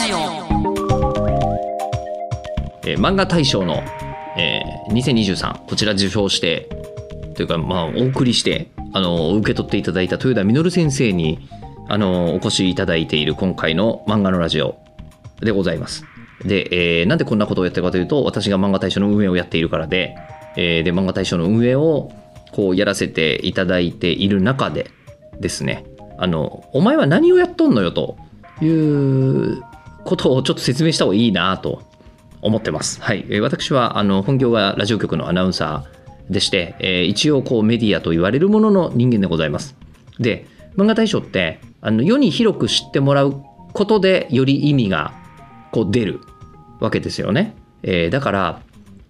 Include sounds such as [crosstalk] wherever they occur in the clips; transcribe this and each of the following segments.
ジオえー漫画大賞の、えー2023こちら受賞してというかまあお送りしてあの受け取っていただいた豊田稔先生にあのお越しいただいている今回の漫画のラジオでございます。で、えーなんでこんなことをやってるかというと私が漫画大賞の運営をやっているからで,、えーで漫画大賞の運営をこうやらせていただいている中でですねあのお前は何をやっとんのよということをちょっと説明した方がいいなと思ってます。はい、私はあの本業がラジオ局のアナウンサーでして、えー一応こうメディアと言われるものの人間でございます。で、漫画大賞ってあの世に広く知ってもらうことでより意味がこう出るわけですよね。えーだから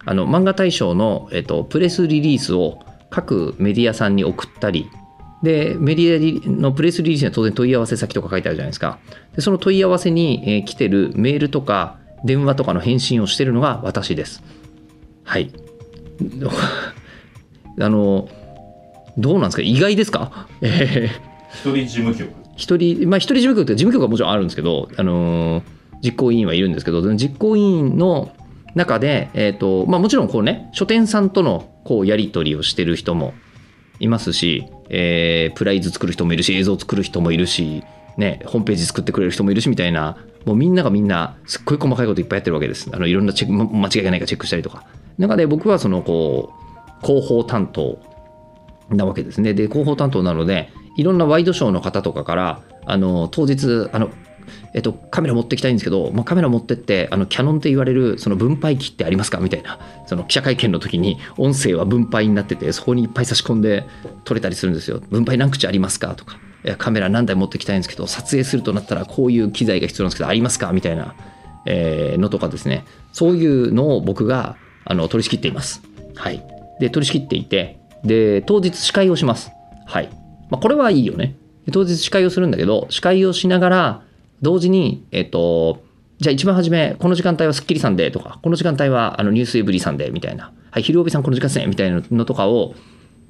あの漫画大賞の、えっとプレスリリースを各メディアさんに送ったりでメディアのプレスリリースには当然問い合わせ先とか書いてあるじゃないですか。でその問い合わせに、えー来てるメールとか電話とかの返信をしてるのが私です。はい。[laughs] あのどうなんですか？意外ですか？え [laughs] ー一人事務局。一人、まあ、一人事務局って事務局はもちろんあるんですけど、あのー実行委員はいるんですけど、実行委員の中で、えっ、と、まあもちろんこうね、書店さんとのこうやり取りをしてる人もいますし、えープライズ作る人もいるし、映像作る人もいるし、ね、ホームページ作ってくれる人もいるしみたいな、もうみんながみんな、すっごい細かいこといっぱいやってるわけです。あのいろんなチェック、間違いがないかチェックしたりとか。中で僕はその、こう、広報担当なわけですね。で、広報担当なので、いろんなワイドショーの方とかから、あの当日あの、えっと、カメラ持ってきたいんですけど、まあ、カメラ持ってってあのキャノンって言われるその分配器ってありますかみたいなその記者会見の時に音声は分配になっててそこにいっぱい差し込んで撮れたりするんですよ。分配何口ありますかとか。いやカメラ何台持ってきたいんですけど撮影するとなったらこういう機材が必要なんですけどありますかみたいな、えーのとかですね。そういうのを僕があの取り仕切っています。はい。で取り仕切っていてで当日司会をします。はい、まあ、これはいいよね。当日司会をするんだけど司会をしながら同時にえっとじゃあ一番初めこの時間帯は『スッキリ』さんでとかこの時間帯はあのニュースエブリさんでみたいな「はい昼帯さんこの時間ですね」みたいなのとかを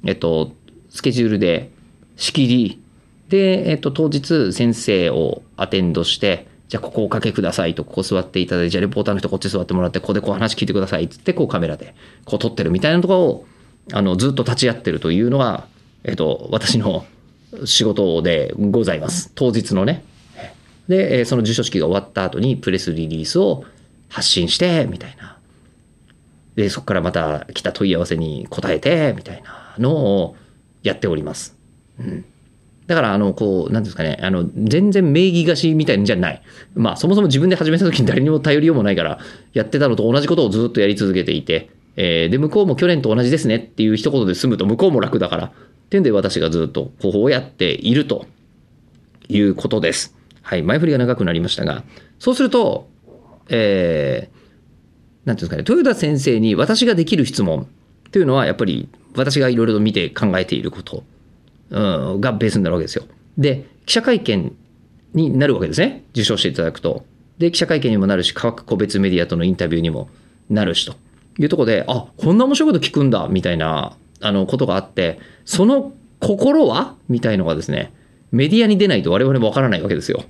えっとスケジュールで仕切りで、えっと、当日先生をアテンドしてじゃあここおかけくださいとここ座っていただいてじゃあレポーターの人こっち座ってもらってここでこう話聞いてくださいっつってこうカメラでこう撮ってるみたいなところをあのずっと立ち会ってるというのが、えっと、私の仕事でございます。当日のねでその授賞式が終わった後にプレスリリースを発信してみたいなでそこからまた来た問い合わせに答えてみたいなのをやっております。うんだから、あの、こう、なんですかね、あの、全然名義貸しみたいなんじゃない。まあ、そもそも自分で始めた時に誰にも頼りようもないから、やってたのと同じことをずっとやり続けていて、えーで、向こうも去年と同じですねっていう一言で済むと、向こうも楽だから、っていうんで私がずっと広報をやっているということです。はい、前振りが長くなりましたが、そうすると、えーなんていうんですかね、豊田先生に私ができる質問というのは、やっぱり私がいろいろと見て考えていること、うん、がベースになるわけですよ。で、記者会見になるわけですね。受賞していただくと。で、記者会見にもなるし、各個別メディアとのインタビューにもなるしというとこで、あこんな面白いこと聞くんだみたいなあのことがあって、その心は？みたいのがですね、メディアに出ないと我々もわからないわけですよ。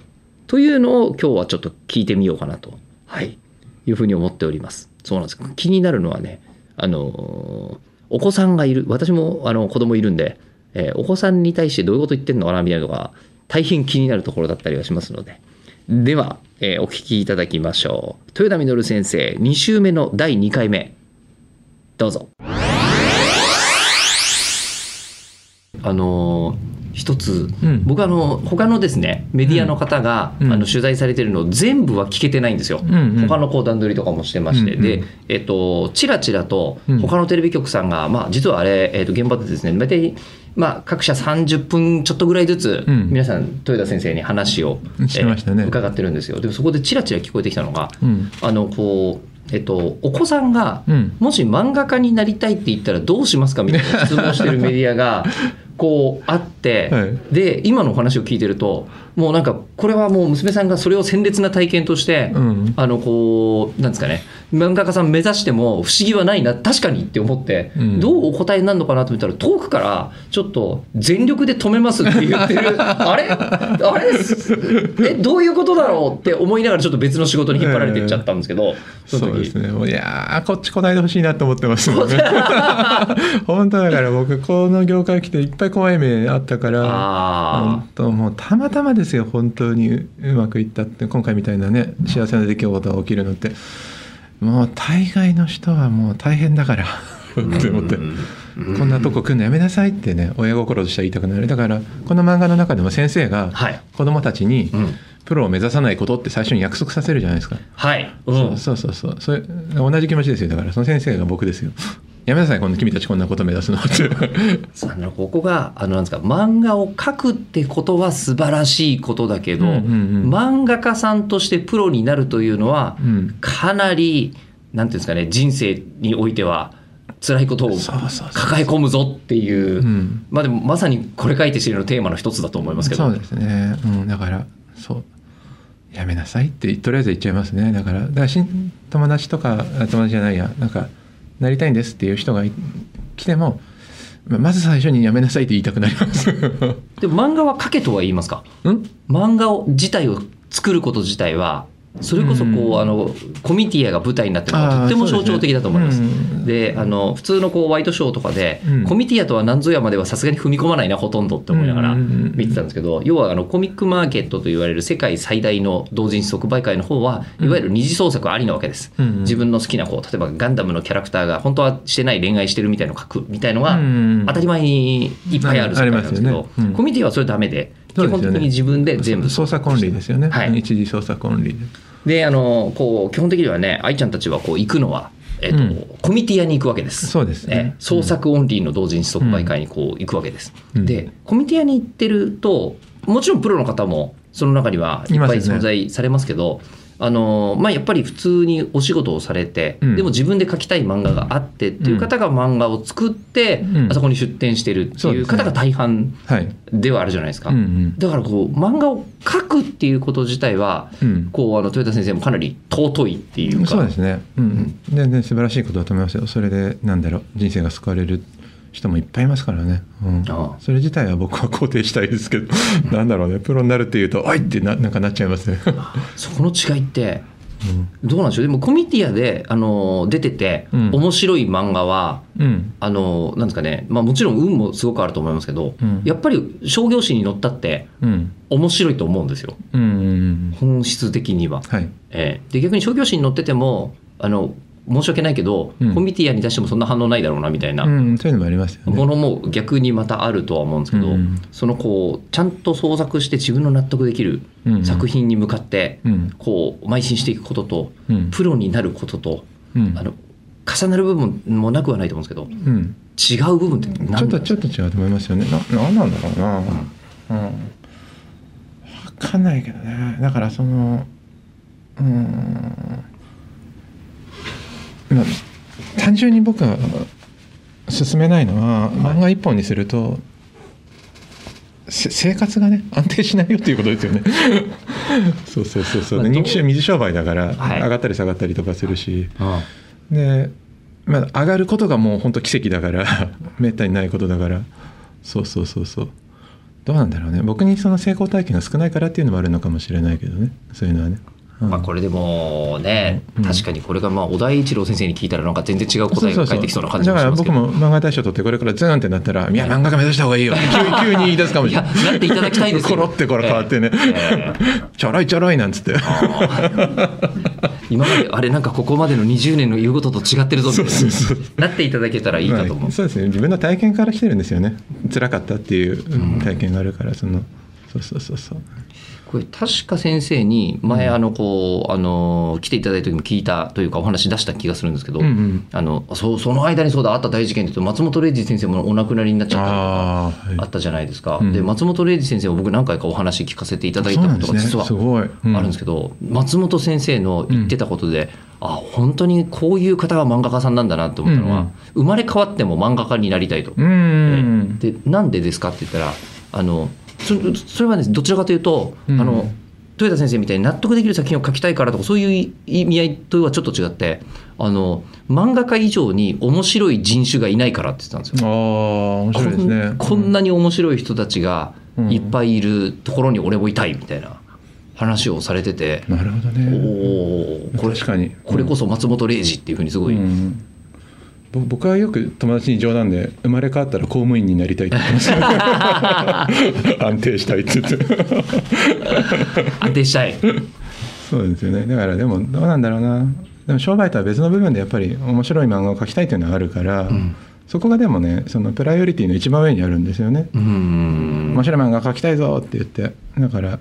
というのを今日はちょっと聞いてみようかなと、はい、いうふうに思っております。そうなんです。気になるのはね、あのお子さんがいる、私もあの子供いるんで、えーお子さんに対してどういうこと言ってんのかなみたいなのが大変気になるところだったりはしますので。では、えーお聞きいただきましょう。豊田稔先生、2週目の第2回目。どうぞ。あのー一つ、うん。僕あの他のですねメディアの方が、うん。あの取材されてるのを全部は聞けてないんですよ、うんうん。他のこう段取りとかもしてまして、うんうん。で、えっと、ちらちらとうん。他のテレビ局さんが、まあ、実はあれ、えっと、現場でですね大体、まあ、各社30分ちょっとぐらいずつ、うん。皆さん豊田先生に話を、してましたね。えー伺ってるんですよ。でもそこでちらちら聞こえてきたのが、うん。あのこう、えっと、お子さんが、うん。もし漫画家になりたいって言ったらどうしますかみたいな質問をしてるメディアが [laughs] こうあって、はい。で今のお話を聞いてるともうなんかこれはもう娘さんがそれを鮮烈な体験として、うん。あのこうなんですかね。漫画家さん目指しても不思議はないな確かにって思って、うん。どうお答えになるのかなと思ったら遠くからちょっと全力で止めますって言ってる。[laughs] あれ？あれ？えどういうことだろうって思いながらちょっと別の仕事に引っ張られていっちゃったんですけど、その時そうですね。もういやーこっち来ないでほしいなと思ってます。もんね本当だから僕この業界来ていっぱい怖い目あったからあ本当もうたまたまですよ本当にうまくいったって今回みたいなね幸せな出来事が起きるのって。もう大概の人はもう大変だからって思って。こんなとこ来んのやめなさいってね親心としては言いたくなる。だからこの漫画の中でも先生がはい。子供たちにうん。プロを目指さないことって最初に約束させるじゃないですか、はい、うん。そうそうそうそう。それ同じ気持ちですよ。だからその先生が僕ですよやめなさいこの君たちこんなこと目指すのって。[laughs] あのここがあのなんですか漫画を描くってことは素晴らしいことだけど、うんうんうん。漫画家さんとしてプロになるというのは、うん。かなりなんていうんですかね人生においては辛いことを抱え込むぞっていううん。まあでもまさにこれ書いて知るのテーマの一つだと思いますけど。そうですね、うん、だからそう。やめなさいってとりあえず言っちゃいますね。だからだから友達とかあ友達じゃないや。なんかなりたいんですっていう人がい来てもままず最初にやめなさいって言いたくなります。[laughs] でも漫画は描けとは言いますか？うん？漫画を自体を作ること自体はそれこそこう、うん。あのコミティアが舞台になってるのはとっても象徴的だと思います。ですね。うん。であの普通のこうワイドショーとかで、うん。コミティアとは何ぞやまではさすがに踏み込まないなほとんどって思いながら見てたんですけど、要はあのコミックマーケットと言われる世界最大の同人誌即売会の方はいわゆる二次創作ありなわけです。自分の好きなこう例えばガンダムのキャラクターが本当はしてない恋愛してるみたいのを書くみたいのがうん当たり前にいっぱいある世界なんですけど、ね。うん。コミティアはそれダメで基本的に自分で全部。操作オンリーですよね、はい。一時操作オンリーで。であのこう基本的にはね愛ちゃんたちはこう行くのは、えっとうん。コミティアに行くわけです。そうですね。え創作オンリーの同人誌即売会にこう行くわけです。うん。でコミティアに行ってるともちろんプロの方もその中にはいっぱい存在されますけど。あのまあ、やっぱり普通にお仕事をされて、うん。でも自分で描きたい漫画があってっていう方が漫画を作って、うん。あそこに出展してるっていう方が大半はい、ではあるじゃないですか。うんうん。だからこう漫画を描くっていうこと自体はうん。こうあの豊田先生もかなり尊いっていうか。そうですね、うん、全然素晴らしいことだと思いますよ。それでなんだろう人生が救われる人もいっぱいいますからね、うん。ああ。それ自体は僕は肯定したいですけど。[laughs] なんだろうね。プロになるっていうと「おい!」ってななんかなっちゃいますね、そこの違いってうん。どうなんでしょう？でもコミティアであの出ててうん。面白い漫画は、うん。あのなんですかね、まあ、もちろん運もすごくあると思いますけど、うん。やっぱり商業誌に載ったってうん。面白いと思うんですよ。うんうん。本質的には。はい。ええ。で逆に商業誌に載っててもあの申し訳ないけど、うん。コミティアに出してもそんな反応ないだろうなみたいな。うん、そういうのもありますよね。ものも逆にまたあるとは思うんですけど、うん。そのこうちゃんと創作して自分の納得できるうん。作品に向かってうん。こう邁進していくこととうん。プロになることとうん。あの重なる部分もなくはないと思うんですけどうん。違う部分って何ちょっとちょっと違うと思いますよね。な、なんなんだろうな。うん。わかんないけどね。だからその、うん。まあ、単純に僕は進めないのは、漫画一本にすると、せ生活がね安定しないよっていうことですよね。[laughs] そうそうそうそう。まあ人気商水商売だから、はい。上がったり下がったりとかするし。あで、まあ、上がることがもう本当奇跡だからめったにないことだから。そうそうそうそう。どうなんだろうね。僕にその成功体験が少ないからっていうのもあるのかもしれないけどね。そういうのはね、うんまあこれでもね、うん。確かにこれがまあ小田栄一郎先生に聞いたらなんか全然違う答えが返ってきそうな感じだからもしますけど。僕も漫画大賞取ってこれからズーンってなったら「いや漫画家目指した方がいいよ」[laughs] 急急に言い出すかもしれない。なっていただきたいですよ。コロってこれ変わってね。ええ。ちょろいちょろいなんつって。今まであれなんかここまでの20年の言うことと違ってるぞみたいな。なっていただけたらいいかと思う、まあそうですね。自分の体験から来てるんですよね。辛かったっていううん。体験があるからそのそうそうそうそうこれ確か先生に前あのこうあの来ていただいた時も聞いたというかお話出した気がするんですけど、うんうん。あのそその間にそうだあった大事件でと松本零士先生もお亡くなりになっちゃったああ、はい。あったじゃないですか、うん。で松本零士先生も僕何回かお話聞かせていただいたことが実はあるんですけど、松本先生の言ってたことで、あ本当にこういう方が漫画家さんなんだなと思ったのは、うんうん。生まれ変わっても漫画家になりたいと。うんでなんでですかって言ったらあのそそれはねどちらかというと、うんあの豊田先生みたいに納得できる作品を書きたいからとかそういう意味合いとはちょっと違ってあの漫画家以上に面白い人種がいないからって言ってたんですよ。ああ面白いですね。こんなに面白い人たちがいっぱいいるところに俺もいたいみたいな話をされてて、なるほどおね。おこれ確かに。これこそ松本零士っていうふうにすごい、うんぼ僕はよく友達に冗談で生まれ変わったら公務員になりたいって言ってます。[laughs] 安定したいって言って。安定したい。そうですよね。だからでもどうなんだろうな。でも商売とは別の部分でやっぱり面白い漫画を描きたいというのはあるから、ん。そこがでもねそのプライオリティの一番上にあるんですよね、面白い漫画描きたいぞって言って。だから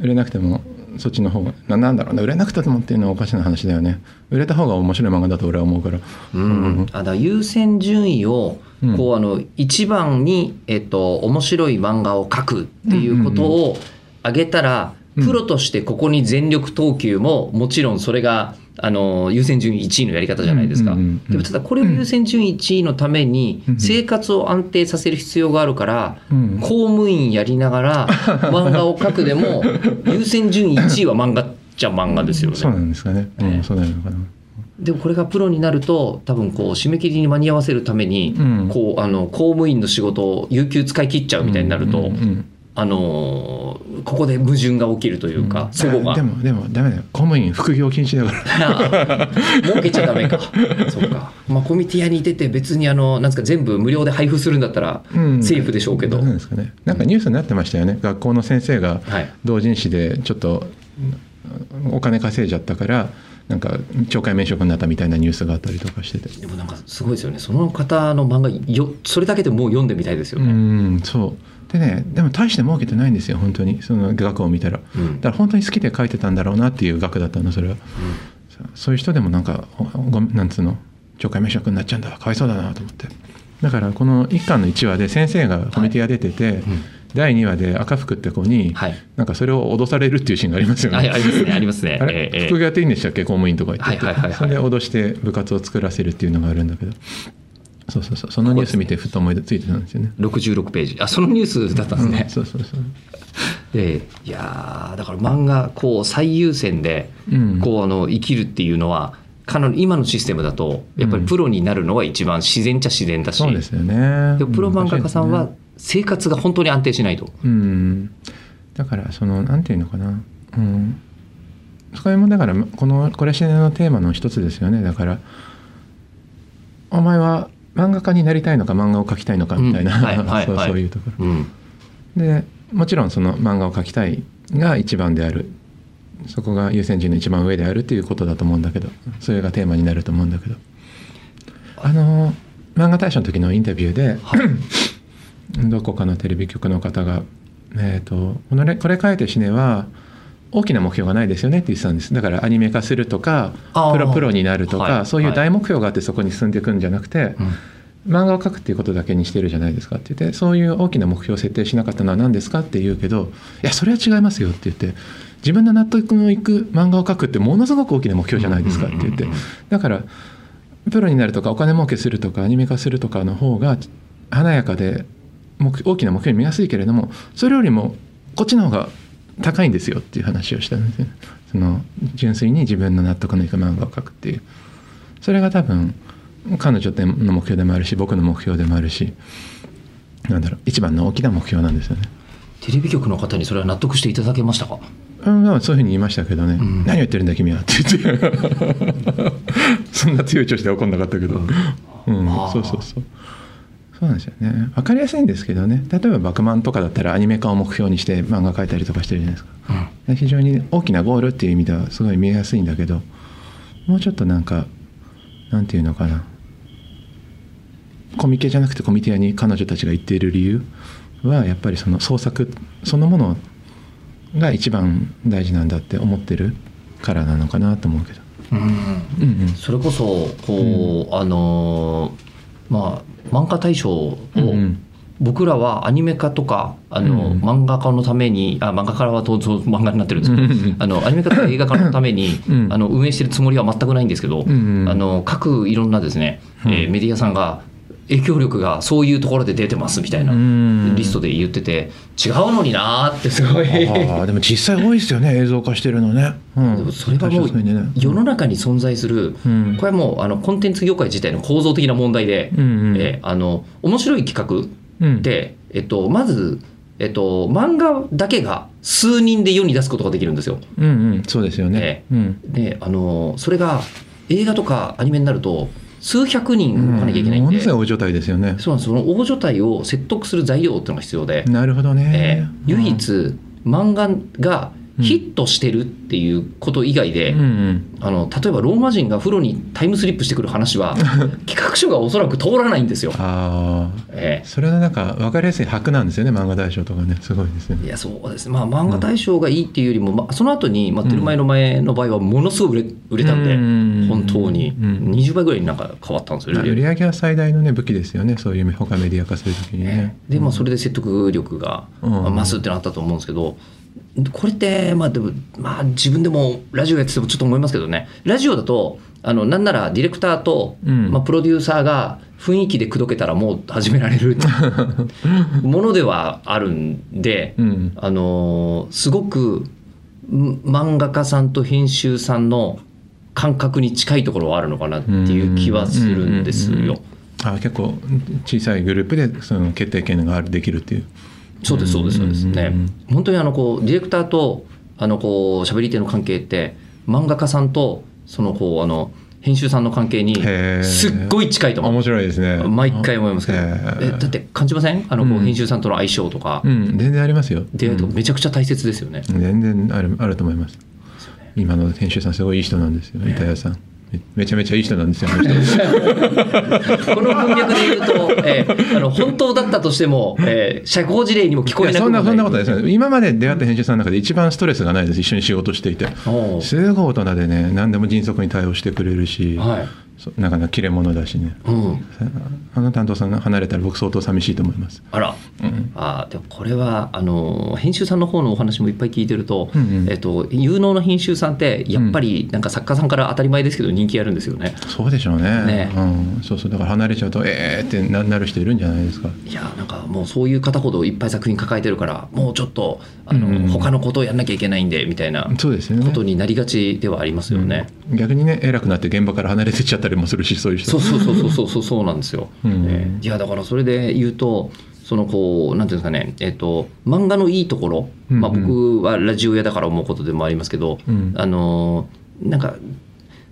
売れなくてもそっちの方がななんだろうな売れなくてもっていうのはおかしな話だよね。売れた方が面白い漫画だと俺は思うから。うん、あだから優先順位をうん。こうあの一番に、えっと、面白い漫画を描くっていうことを挙げたら、うん。プロとしてここに全力投球ももちろんそれがあの優先順位1位のやり方じゃないですか。でもただこれを優先順位1位のためにうん。生活を安定させる必要があるから、うん。公務員やりながら [laughs] 漫画を描くでも優先順位1位は漫画っちゃ漫画ですよね。そうなんですかね、うん、ねそうなのかな。でもこれがプロになると多分こう締め切りに間に合わせるために、うん。こうあの公務員の仕事を有給使い切っちゃうみたいになると、あのーここで矛盾が起きるというか、そこが。でもでもダメだよ。公務員副業禁止だから。[laughs] 儲けちゃダメか。[laughs] そうか。まあコミティアに出て別にあのなんですか全部無料で配布するんだったらうん。セーフでしょうけど、なんですかね。なんかニュースになってましたよね。学校の先生がはい。同人誌でちょっとお金稼いじゃったからなんか懲戒免職になったみたいなニュースがあったりとかしてて。でもなんかすごいですよね。その方の漫画よそれだけでもう読んでみたいですようね、んそうでねでも大して儲けてないんですよ本当に。その額を見たら。うん。だから本当に好きで書いてたんだろうなっていう額だったのそれは。そうそういう人でもなんかおごなんつうの？懲戒免職になっちゃうんだかわいそうだなと思って。だからこの一巻の1話で先生がコミュニティが出てて、うん。第2話で赤服って子に、はい。なんかそれを脅されるっていうシーンがありますよね。はいありますねありますね。あれ、ええええ。副業やっていいんでしたっけ？公務員とか言ってて、はいはいはいはい。それで脅して部活を作らせるっていうのがあるんだけどそうそうそう。そのニュース見てふっと思いついてたんですよね。66ページ。あそのニュースだったんですね。うん、そうそうそう。でいやーだから漫画こう最優先でうん。こうあの生きるっていうのはかなり今のシステムだとやっぱりプロになるのが一番自然っちゃ自然だし、そうですよね。でもプロ漫画家さんは生活が本当に安定しないと。うん、だからそのなんていうのかな、うん、それもだからこのこれ自然のテーマの一つですよね。だからお前は漫画家になりたいのか漫画を描きたいのかみたいな、そう [laughs] はいそうところ。うん。でもちろんその漫画を描きたいが一番である。そこが優先順位の一番上であるっていうことだと思うんだけど。それがテーマになると思うんだけど。あの漫画大賞の時のインタビューで、[coughs] どこかのテレビ局の方が「えー、とこのねこれ書いて死ねは大きな目標がないですよね」って言ってたんです。だからアニメ化するとかプロプロになるとか、はい。そういう大目標があってそこに進んでいくんじゃなくて、うん。漫画を描くっていうことだけにしてるじゃないですかって言ってそういう大きな目標を設定しなかったのは何ですかって言うけどいやそれは違いますよって言って自分の納得のいく漫画を描くってものすごく大きな目標じゃないですかって言ってだからプロになるとかお金儲けするとかアニメ化するとかの方が華やかで目大きな目標に見やすいけれどもそれよりもこっちの方が高いんですよっていう話をしたんですねその純粋に自分の納得のいく漫画を描くっていう。それが多分彼女の目標でもあるし僕の目標でもあるしなんだろう一番の大きな目標なんですよね。テレビ局の方にそれは納得していただけましたか？うんまあそういうふうに言いましたけどね、ん。何を言ってるんだ君はって言って。[laughs] そんな強い調子で怒んなかったけど、うんあー。そうそうそうそうなんですよね。分かりやすいんですけどね。例えば「バクマン」とかだったらアニメ化を目標にして漫画描いたりとかしてるじゃないですか。うん。非常に大きなゴールっていう意味ではすごい見えやすいんだけどもうちょっとなんかなんていうのかな。コミケじゃなくてコミティアに彼女たちが言っている理由はやっぱりその創作そのものが一番大事なんだって思ってるからなのかなと思うけど。うん。うんうん。それこそこう、あのーまあ漫画大賞をうんうん。僕らはアニメ化とかあの、うん漫画家のためにあ漫画家はとそう漫画になってるんです。けど、うん。あのアニメ化とか映画化のために、[laughs] うん。あの運営してるつもりは全くないんですけど、うんあの各いろんなですね、えーうんメディアさんが影響力がそういうところで出てますみたいなうん。リストで言ってて違うのになーって。すごい。ああでも実際多いですよね映像化してるのね、うん、それはもう世の中に存在する、うん。これはもうあのコンテンツ業界自体の構造的な問題で、うんうん。えーあの面白い企画うん。で、えっと、まず、えっと、漫画だけが数人で世に出すことができるんですよ。うんうん。そうですよね。え、うん。であのそれが映画とかアニメになると数百人動かなきゃいけないんで、ものすごい大所帯ですよね。そうなんです。その大所帯を説得する材料っていうのが必要で、なるほどえねー、唯一漫画がヒットしてるっていうこと以外で、うんうん。あの例えばローマ人が風呂にタイムスリップしてくる話は [laughs] 企画書がおそらく通らないんですよ。ああえそれのなんか分かりやすい白なんですよね漫画大賞とかね。すごいですね。えいやそうです。ね、まあ、漫画大賞がいいっていうよりも、まあ、その後に、まあ、テルマエの前の場合はものすごい売れ売れたんで、うん本当に。うん20倍ぐらいになんか変わったんですよね。売り上げは最大のね武器ですよね。そういう他メディア化するときにね。でまあ、それで説得力が増すってなったと思うんですけど、これって、まあでもまあ、自分でもラジオやっててもちょっと思いますけどね。ラジオだとあのなんならディレクターと、うん。まあ、プロデューサーが雰囲気で口説けたらもう始められる。[laughs] ものではあるんで、うん。あのーすごくん漫画家さんと編集さんの感覚に近いところはあるのかなっていう気はするんですよ。あ結構小さいグループでその決定権があるできるっていうそうですそうですそうですね。本当にあのこうディレクターとあのこう喋り手の関係って漫画家さんとそのこうあの編集さんの関係にすっごい近いと思う。面白いですね。毎回思いますけど、えだって感じません？あのこううん。編集さんとの相性とか、うん。全然ありますよ。出会いとめちゃくちゃ大切ですよね。全然あるあると思います。今の編集さんすごいいい人なんですよ板谷さんめめちゃめちゃいい人なんですよあの人。[laughs] この文脈で言うと、えーあの本当だったとしても、えー社交辞令にも聞こえなくそんなそんなことないですよ。今まで出会った編集さんの中で一番ストレスがないです。一緒に仕事していて。すごい大人でね何でも迅速に対応してくれるし、はい。そなかなか切れ者だしね。うん、あの担当さんが離れたら僕相当寂しいと思います。あら、うん。あーでもこれはあの編集さんの方のお話もいっぱい聞いてると,、うんうん。えっと有能な編集さんってやっぱりなんか作家さんから当たり前ですけど人気あるんですよね。そうでしょうね。ね。うん、そうそう。だから離れちゃうとえーってななる人いるんじゃないですか。いやなんかもうそういう方ほどいっぱい作品抱えてるからもうちょっとあの、うんうん。他のことをやんなきゃいけないんでみたいなそうですよね。ことになりがちではありますよね。うん。逆にね偉くなって現場から離れてっちゃったりもするしそういう人そうそうそうそうそうそうそうなんですよ。うんえーいやだからそれで言うとそのこうなんていうんですかねえっ、と漫画のいいところ、うんうんまあ僕はラジオ屋だから思うことでもありますけど、うんあのーなんか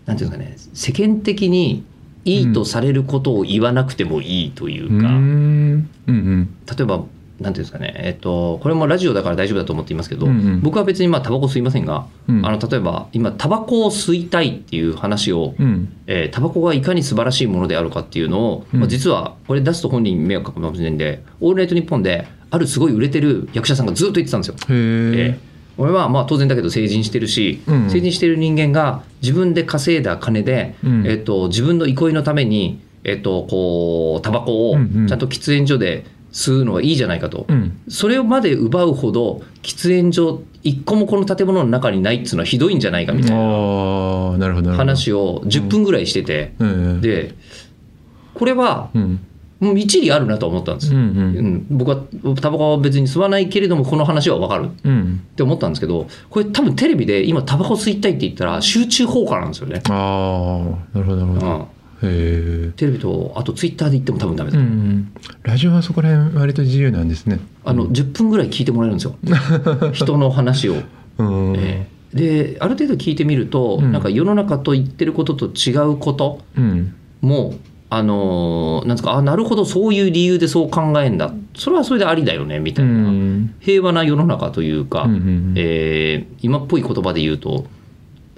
なんていうんですかね世間的にいいとされることを言わなくてもいいというか、うんうんうん例えばなんていうんですかね、えっと、これもラジオだから大丈夫だと思っていますけど、うんうん。僕は別にまあタバコ吸いませんが、うん。あの例えば今タバコを吸いたいっていう話を、うん。えータバコがいかに素晴らしいものであるかっていうのを、うん。まあ、実はこれ出すと本人に迷惑かもしれないんで「オールナイトニッポン」であるすごい売れてる役者さんがずっと言ってたんですよ。へええー。俺はまあ当然だけど成人してるし、うん。成人してる人間が自分で稼いだ金で、うん。えっと自分の憩いのために、えっとこうタバコをうんうん。ちゃんと喫煙所で吸うのはいいじゃないかと、うん。それまで奪うほど喫煙所一個もこの建物の中にないっていうのはひどいんじゃないかみたいな話を10分ぐらいしてて、うん。でこれはうん。もう一理あるなと思ったんです。よ、うんううん。ん僕はタバコは別に吸わないけれどもこの話は分かる。うん。って思ったんですけどこれ多分テレビで今タバコ吸いたいって言ったら集中放火なんですよね、ああなるほどなるほど。うん、テレビとあとツイッターで言っても多分ダメだ、うんラジオはそこら辺割と自由なんですね。あの10分ぐらい聞いてもらえるんですよ。[laughs] 人の話を、うん。えーである程度聞いてみると、うん。なんか世の中と言ってることと違うことうん。もあのーなんですかあなるほどそういう理由でそう考えんだ。それはそれでありだよねみたういな、ん。平和な世の中というか、うんうんえー今っぽい言葉で言うと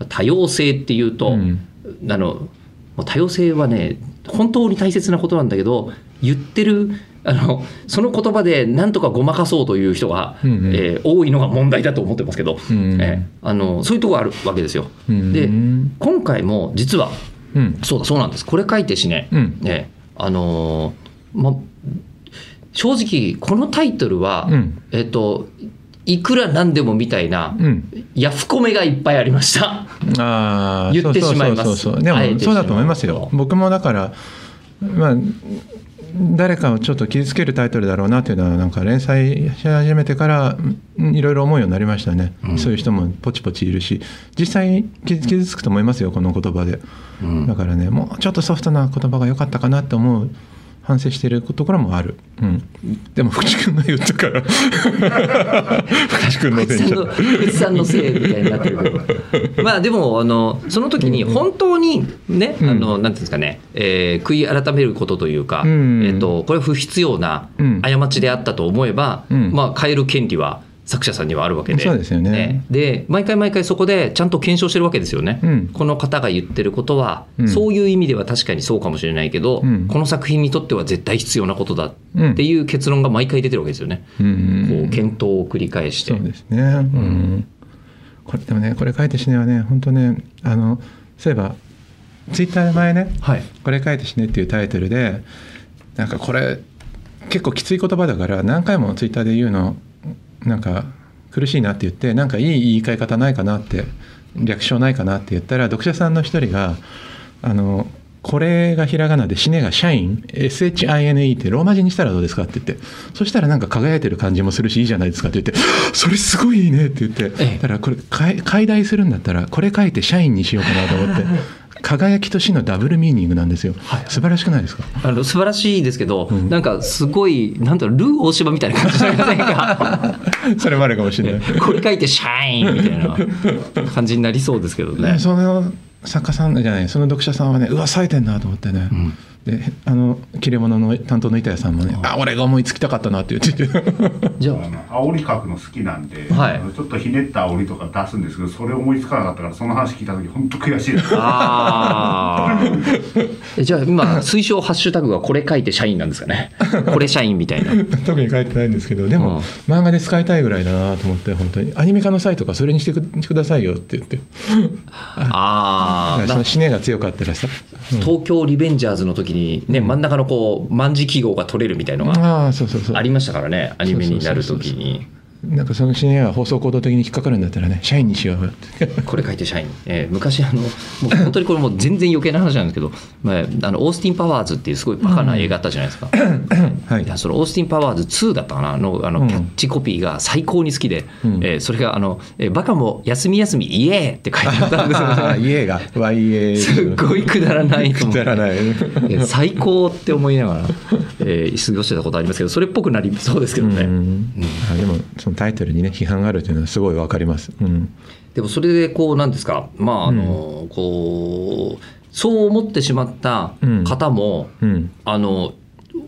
多様性っていうと、うん。あのもう多様性はね本当に大切なことなんだけど言ってるあのその言葉で何とかごまかそうという人が、うんうん。えー多いのが問題だと思ってますけど、うんえーあのそういうところあるわけですよ。うんで今回も実はうん。そうだそうなんです。これ書いてしね、うん。ねあのーま正直このタイトルは、うん。えっといくらなんでもみたいな、うん。ヤフコメがいっぱいありました。ああ [laughs] 言ってしまいます。そうでもそうだと思いますよ。僕もだからまあ誰かをちょっと傷つけるタイトルだろうなっていうのはなんか連載し始めてからうんいろいろ思うようになりましたね、うん。そういう人もポチポチいるし実際傷傷つくと思いますよこの言葉で、うん。だからねもうちょっとソフトな言葉が良かったかなって思う反省してるところもある、うん、でも福地君が言ったから。福地君のせいに福地さんのせいみたいになってるけど。まあでもあのその時に本当にね、うん。あのなんていうんですかね、えー悔い改めることというか、うん。えっとこれは不必要なうん。過ちであったと思えば、うん。まあ変える権利は作者さんにはあるわけで。そうですよね。で毎回毎回そこでちゃんと検証してるわけですよね、うん。この方が言ってることは、うん。そういう意味では確かにそうかもしれないけど、うん。この作品にとっては絶対必要なことだっていう結論が毎回出てるわけですよね、うんこう検討を繰り返して。そうですね、うん。これでもねこれ書いて死ねはね本当ねあのそういえばツイッターで前ねはい「これ書いて死ね」っていうタイトルでなんかこれ結構きつい言葉だから何回もツイッターで言うのなんか苦しいなって言ってなんかいい言い換え方ないかなって略称ないかなって言ったら読者さんの一人があのこれがひらがなで死ねが社員 SHINE ってローマ字にしたらどうですかって言ってそしたらなんか輝いてる感じもするしいいじゃないですかって言ってそれすごいいいねって言ってええ。だからこれ解解題するんだったらこれ書いて社員にしようかなと思って輝きと死のダブルミーニングなんですよ、はい素晴らしくないですか？あの素晴らしいですけど、ん。なんかすごいなんだろうルー大柴みたいな感じじゃませんか。[laughs] それもあるかもしれない。[laughs] これ書いてシャインみたいな感じになりそうですけどね。ね、その作家さんじゃないその読者さんはねうわ冴えてんなと思ってね、んであの切れ物の担当の板谷さんもねあ俺が思いつきたかったなって言ってて。[laughs] じゃあ。の煽り書くの好きなんで、はい。ちょっとひねった煽りとか出すんですけどそれ思いつかなかったからその話聞いた時本当悔しい。で [laughs] すあ [laughs] じゃあ今推奨ハッシュタグはこれ書いて社員なんですかね？これ社員みたいな。特に書いてないんですけどでも、漫画で使いたいぐらいだなと思って本当に。アニメ化の際とかそれにしてくくださいよって言って。ああその死ねが強かったらさ、うん。東京リベンジャーズの時にね、真ん中のこう万字記号が取れるみたいのがありましたからねアニメになる時になんかその死ねが放送行動的に引っかかるんだったらね社員にしよう。[laughs] これ書いて社員、えー昔あのもう [laughs] 本当にこれもう全然余計な話なんですけど、まあ、あのオースティン・パワーズっていうすごいバカな映画あったじゃないですか、[coughs] はい。いやそのオースティン・パワーズ2だったかな。のあうん。のキャッチコピーが最高に好きで、うん。えーそれがあの、えーバカも休み休みイエーって書いてあったんですよ。ああね家が YA [laughs] すっごいくだらないくだらない。えー最高って思いながら、えー過ごしてたことありますけどそれっぽくなりそうですけどね、うん。あでもそのタイトルにね批判があるというのはすごいわかります、うん、でもそれでこうなんですかまああの、こうそう思ってしまった方も、うん、あの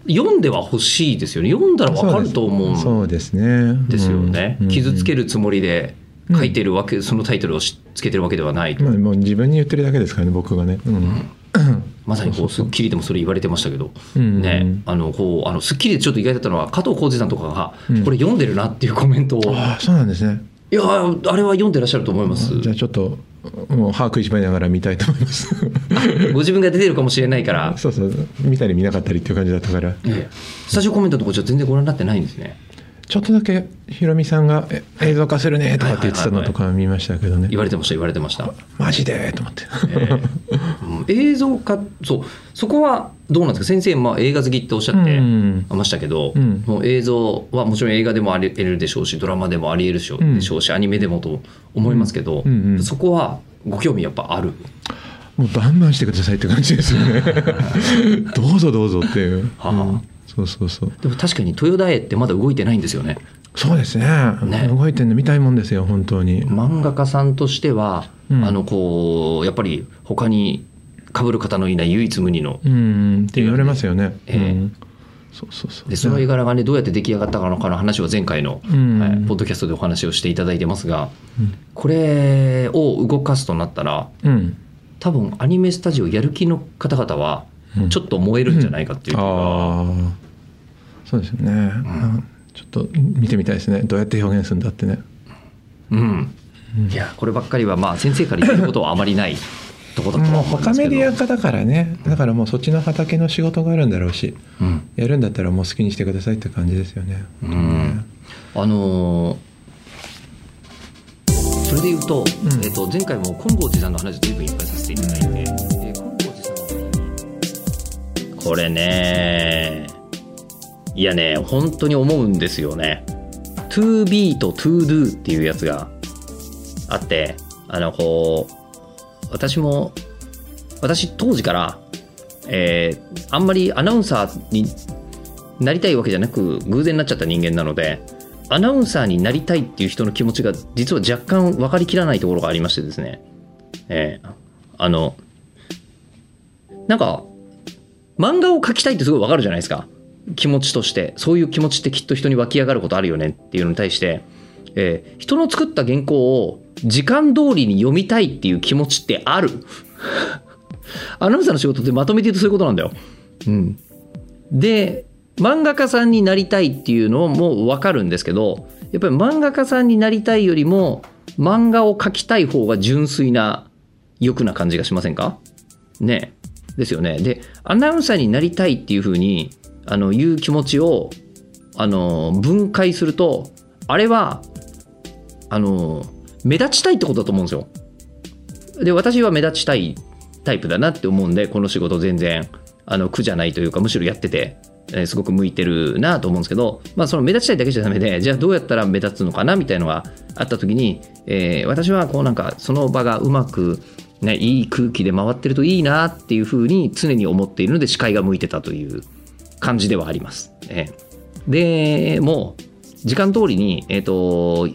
読んでは欲しいですよね。読んだら分かると思うんそうです。ね。ですよね、うん。傷つけるつもりで書いてるわけ、そのタイトルをしつけてるわけではないと、まあ、もう自分に言ってるだけですからね僕がね、うん [clears throat] まさにこう『スッキリ』でもそれ言われてましたけど、うんね。あのこうあの『スッキリ』でちょっと意外だったのは加藤浩次さんとかが、うん。これ読んでるなっていうコメントを、いああそうなんですね。やあれは読んでらっしゃると思います。じゃあちょっともう歯食いしばりながら見たいと思います。[laughs] ご自分が出てるかもしれないから、そうそう。見たり見なかったりっていう感じだったから。ええスタジオコメントのとこじゃ全然ご覧になってないんですねちょっとだけヒロミさんがえ映像化するねとかって言ってたのとか見ましたけどね。言われてました言われてました、マジで？と思って。ええうん。映像化そう。そこはどうなんですか？先生、まあ、映画好きっておっしゃってうん。ましたけど、うん。もう映像はもちろん映画でもあり得るでしょうしドラマでもあり得るでしょうしょうし、アニメでもと思いますけど、うんうんうん。そこはご興味やっぱある？もうバンバンしてくださいって感じですよね。[laughs] どうぞどうぞっていう、はあ。うんそうそうそう。でも確かに豊田絵ってまだ動いてないんですよね。そうですね。ね。動いてるの見たいもんですよ本当に。漫画家さんとしては、うん。あのこうやっぱり他に被る方のいない唯一無二の。うんって言われますよね、ええ。うん。そうそうそう。でその絵柄がねどうやって出来上がったのかの話は前回の、うん。はいポッドキャストでお話をしていただいてますがうん。これを動かすとなったらうん。多分アニメスタジオやる気の方々はうん。ちょっと燃えるんじゃないかっていう気が、ああそうですよね、うん。ちょっと見てみたいですね。どうやって表現するんだってね。うん。いやこればっかりはまあ先生から言えることはあまりないとこだとはもう他メディア化だからね。だからもうそっちの畑の仕事があるんだろうし。うん。やるんだったらもう好きにしてくださいって感じですよね。うん。あのーそれで言うと,、ん。えっと前回も金剛寺さんの話を随分いっぱいさせていただいて、で金剛寺さんのこれねいやね本当に思うんですよね。to be と to do っていうやつがあってあのこう私も私当時から、えーあんまりアナウンサーになりたいわけじゃなく偶然になっちゃった人間なのでアナウンサーになりたいっていう人の気持ちが実は若干分かりきらないところがありましてですね。えーあのなんか漫画を描きたいってすごい分かるじゃないですか。気持ちとしてそういう気持ちってきっと人に湧き上がることあるよねっていうのに対して、えー人の作った原稿を時間通りに読みたいっていう気持ちってある？[laughs] アナウンサーの仕事ってまとめて言うとそういうことなんだよ。うん、で漫画家さんになりたいっていうのも分かるんですけどやっぱり漫画家さんになりたいよりも漫画を描きたい方が純粋な欲な感じがしませんか？ねですよね。でアナウンサーになりたいっていうふうにあのいう気持ちをあの分解するとあれはあの目立ちたいってことだと思うんですよ。で私は目立ちたいタイプだなって思うんでこの仕事全然あの苦じゃないというかむしろやってて、えすごく向いてるなと思うんですけど、まあ、その目立ちたいだけじゃダメでじゃあどうやったら目立つのかなみたいのがあった時に、えー私はこうなんかその場がうまく、ね、いい空気で回ってるといいなっていうふうに常に思っているので視界が向いてたという感じではあります。えーでもう時間通りに、えっと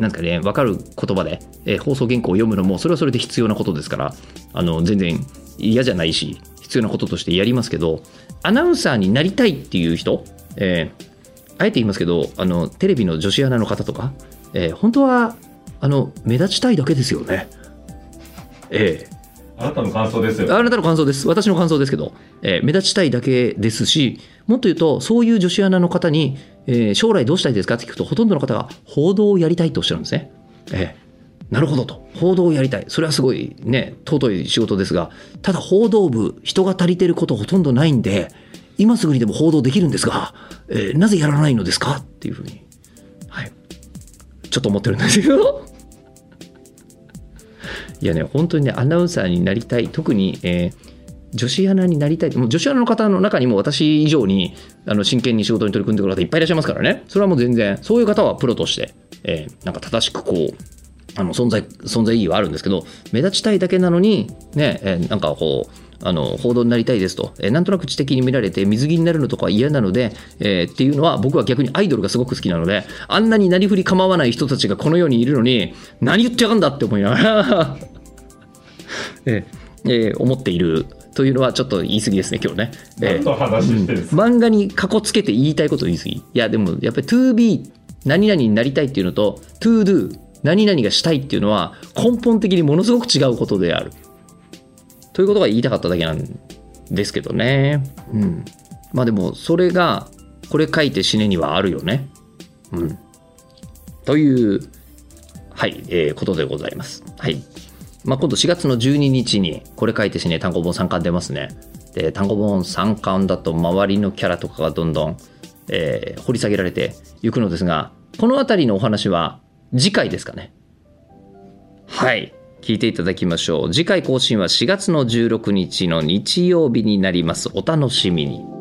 なんかね、分かる言葉で、えー放送原稿を読むのも、それはそれで必要なことですから、あの全然嫌じゃないし、必要なこととしてやりますけど、アナウンサーになりたいっていう人、えーあえて言いますけど、あのテレビの女子アナの方とか、えー本当はあの目立ちたいだけですよね。ええあなたの感想ですよ。あなたの感想です。私の感想ですけど、えー目立ちたいだけですし、もっと言うと、そういう女子アナの方に、えー将来どうしたいですかって聞くと、ほとんどの方が報道をやりたいとおっしゃるんですね。えーなるほどと。報道をやりたい。それはすごいね、尊い仕事ですが、ただ報道部、人が足りてることほとんどないんで、今すぐにでも報道できるんですが、えーなぜやらないのですかっていうふうに、はい。ちょっと思ってるんですけど。いやね、本当にね、アナウンサーになりたい、特に、えー女子アナになりたい、もう女子アナの方の中にも私以上にあの真剣に仕事に取り組んでくる方いっぱいいらっしゃいますからね、それはもう全然、そういう方はプロとして、えーなんか正しくこう、あの存在存在意義はあるんですけど、目立ちたいだけなのに、ね、えーなんかこう、あの報道になりたいですと、えーなんとなく知的に見られて水着になるのとか嫌なので、えーっていうのは僕は逆にアイドルがすごく好きなのであんなになりふり構わない人たちがこの世にいるのに何言ってやがんだって思いながら [laughs] えーえー思っているというのはちょっと言い過ぎですね今日ね。えー何の話してるんですか？漫画にかこつけて言いたいことを言い過ぎ。いや、でもやっぱり to be 何々になりたいっていうのと to do 何々がしたいっていうのは根本的にものすごく違うことである。ということが言いたかっただけなんですけどね。うん。まあでもそれがこれ書いて死ねにはあるよね。うん。という、はい、えーことでございます。はい。まあ、今度4月の12日にこれ書いて死ね単行本3巻出ますね。で単行本3巻だと周りのキャラとかがどんどん、えー掘り下げられていくのですがこの辺りのお話は次回ですかね。はい聞いていただきましょう次回更新は4月の16日の日曜日になりますお楽しみに。